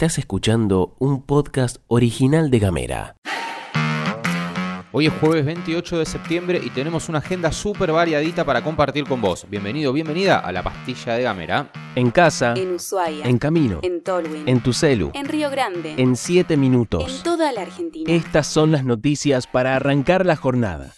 Estás escuchando un podcast original de Gamera. Hoy es jueves 28 de septiembre y tenemos una agenda súper variadita para compartir con vos. Bienvenido, bienvenida a la pastilla de Gamera. En casa, En Ushuaia. en camino, En Tolwyn. en tu celu, En Río Grande. en 7 En minutos. toda la Argentina. Estas son las noticias para arrancar la jornada.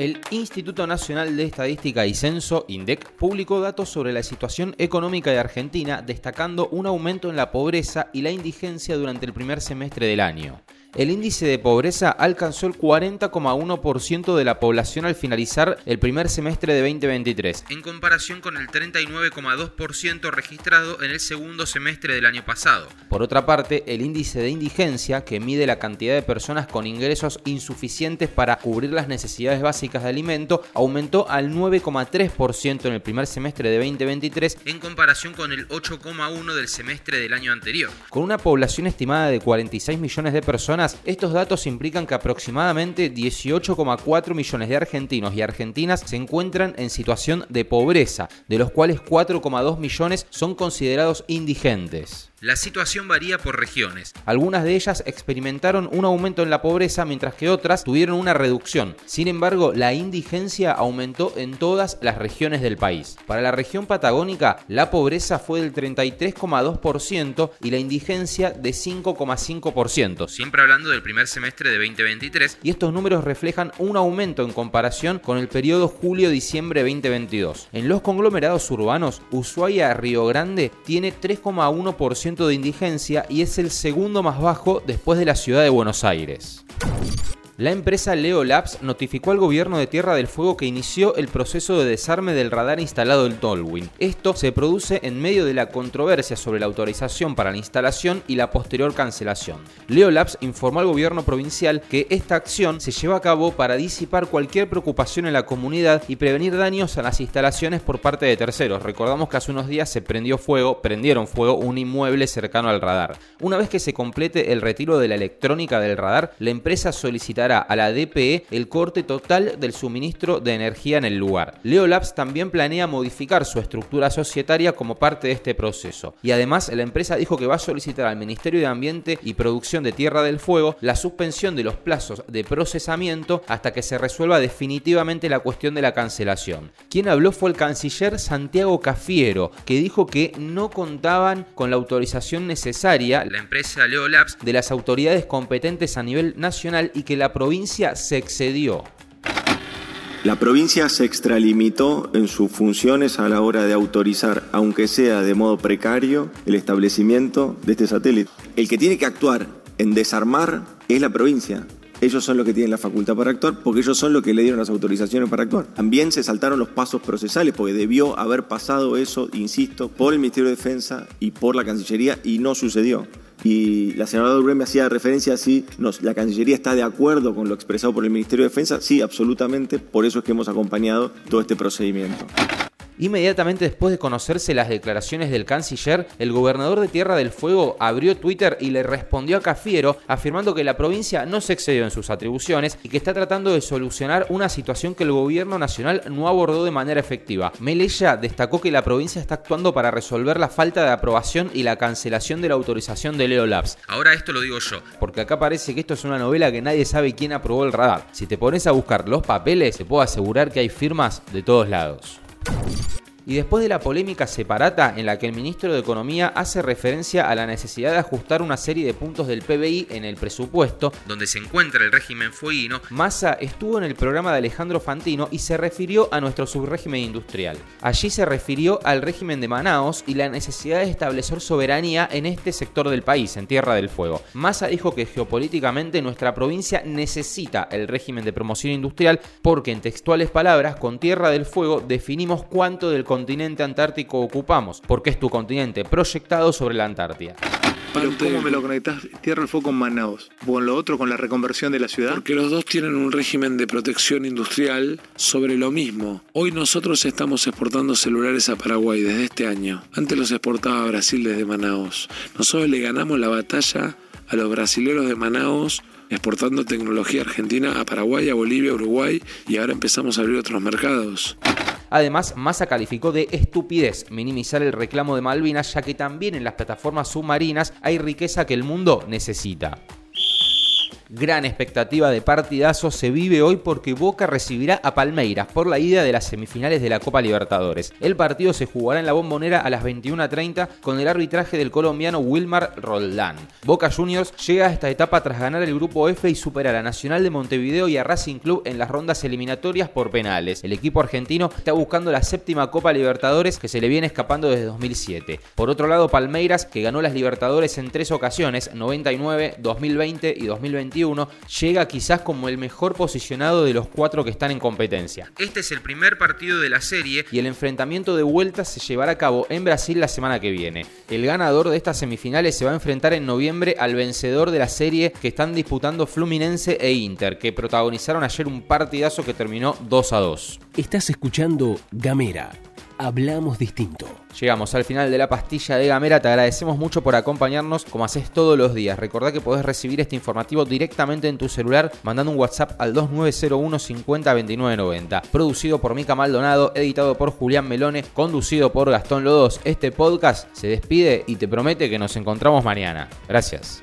El Instituto Nacional de Estadística y Censo, INDEC, publicó datos sobre la situación económica de Argentina, destacando un aumento en la pobreza y la indigencia durante el primer semestre del año. El índice de pobreza alcanzó el 40,1% de la población al finalizar el primer semestre de 2023, en comparación con el 39,2% registrado en el segundo semestre del año pasado. Por otra parte, el índice de indigencia, que mide la cantidad de personas con ingresos insuficientes para cubrir las necesidades básicas de alimento, aumentó al 9,3% en el primer semestre de 2023 en comparación con el 8,1% del semestre del año anterior. Con una población estimada de 46 millones de personas, estos datos implican que aproximadamente 18,4 millones de argentinos y argentinas se encuentran en situación de pobreza, de los cuales 4,2 millones son considerados indigentes. La situación varía por regiones. Algunas de ellas experimentaron un aumento en la pobreza mientras que otras tuvieron una reducción. Sin embargo, la indigencia aumentó en todas las regiones del país. Para la región patagónica, la pobreza fue del 33,2% y la indigencia de 5,5%. Siempre hablando del primer semestre de 2023. Y estos números reflejan un aumento en comparación con el periodo julio-diciembre 2022. En los conglomerados urbanos, Ushuaia-Río Grande tiene 3,1% de indigencia y es el segundo más bajo después de la ciudad de Buenos Aires. La empresa Leo Labs notificó al gobierno de Tierra del Fuego que inició el proceso de desarme del radar instalado en Tolwyn. Esto se produce en medio de la controversia sobre la autorización para la instalación y la posterior cancelación. Leo Labs informó al gobierno provincial que esta acción se lleva a cabo para disipar cualquier preocupación en la comunidad y prevenir daños a las instalaciones por parte de terceros. Recordamos que hace unos días se prendió fuego, prendieron fuego un inmueble cercano al radar. Una vez que se complete el retiro de la electrónica del radar, la empresa solicitará a la DPE el corte total del suministro de energía en el lugar. Leo Labs también planea modificar su estructura societaria como parte de este proceso. Y además la empresa dijo que va a solicitar al Ministerio de Ambiente y Producción de Tierra del Fuego la suspensión de los plazos de procesamiento hasta que se resuelva definitivamente la cuestión de la cancelación. Quien habló fue el canciller Santiago Cafiero, que dijo que no contaban con la autorización necesaria, la empresa Leo Labs, de las autoridades competentes a nivel nacional y que la provincia se excedió. La provincia se extralimitó en sus funciones a la hora de autorizar, aunque sea de modo precario, el establecimiento de este satélite. El que tiene que actuar en desarmar es la provincia. Ellos son los que tienen la facultad para actuar porque ellos son los que le dieron las autorizaciones para actuar. También se saltaron los pasos procesales porque debió haber pasado eso, insisto, por el Ministerio de Defensa y por la Cancillería y no sucedió. Y la senadora Durán me hacía referencia a si la Cancillería está de acuerdo con lo expresado por el Ministerio de Defensa. Sí, absolutamente. Por eso es que hemos acompañado todo este procedimiento. Inmediatamente después de conocerse las declaraciones del canciller, el gobernador de Tierra del Fuego abrió Twitter y le respondió a Cafiero afirmando que la provincia no se excedió en sus atribuciones y que está tratando de solucionar una situación que el gobierno nacional no abordó de manera efectiva. Melella destacó que la provincia está actuando para resolver la falta de aprobación y la cancelación de la autorización de Leo Labs. Ahora esto lo digo yo, porque acá parece que esto es una novela que nadie sabe quién aprobó el radar. Si te pones a buscar los papeles, te puedo asegurar que hay firmas de todos lados. Thank you. Y después de la polémica separata en la que el ministro de Economía hace referencia a la necesidad de ajustar una serie de puntos del PBI en el presupuesto, donde se encuentra el régimen fueguino, Massa estuvo en el programa de Alejandro Fantino y se refirió a nuestro subrégimen industrial. Allí se refirió al régimen de Manaos y la necesidad de establecer soberanía en este sector del país, en Tierra del Fuego. Massa dijo que geopolíticamente nuestra provincia necesita el régimen de promoción industrial porque en textuales palabras, con Tierra del Fuego definimos cuánto del continente antártico ocupamos, porque es tu continente proyectado sobre la Antártida. Pero ¿cómo me lo conectás Tierra del Fuego con Manaus? ¿O con lo otro, con la reconversión de la ciudad? Porque los dos tienen un régimen de protección industrial sobre lo mismo. Hoy nosotros estamos exportando celulares a Paraguay desde este año. Antes los exportaba a Brasil desde Manaus. Nosotros le ganamos la batalla a los brasileros de Manaus exportando tecnología argentina a Paraguay, a Bolivia, a Uruguay y ahora empezamos a abrir otros mercados. Además, Massa calificó de estupidez minimizar el reclamo de Malvinas, ya que también en las plataformas submarinas hay riqueza que el mundo necesita. Gran expectativa de partidazo se vive hoy porque Boca recibirá a Palmeiras por la ida de las semifinales de la Copa Libertadores. El partido se jugará en la bombonera a las 21.30 con el arbitraje del colombiano Wilmar Roldán. Boca Juniors llega a esta etapa tras ganar el grupo F y superar a Nacional de Montevideo y a Racing Club en las rondas eliminatorias por penales. El equipo argentino está buscando la séptima Copa Libertadores que se le viene escapando desde 2007. Por otro lado, Palmeiras, que ganó las Libertadores en tres ocasiones, 99, 2020 y 2021, llega quizás como el mejor posicionado de los cuatro que están en competencia. Este es el primer partido de la serie y el enfrentamiento de vuelta se llevará a cabo en Brasil la semana que viene. El ganador de estas semifinales se va a enfrentar en noviembre al vencedor de la serie que están disputando Fluminense e Inter, que protagonizaron ayer un partidazo que terminó 2 a 2. Estás escuchando Gamera Hablamos distinto. Llegamos al final de la pastilla de Gamera. Te agradecemos mucho por acompañarnos como haces todos los días. Recordá que podés recibir este informativo directamente en tu celular mandando un WhatsApp al 2901 50 Producido por Mica Maldonado, editado por Julián Melone, conducido por Gastón Lodos. Este podcast se despide y te promete que nos encontramos mañana. Gracias.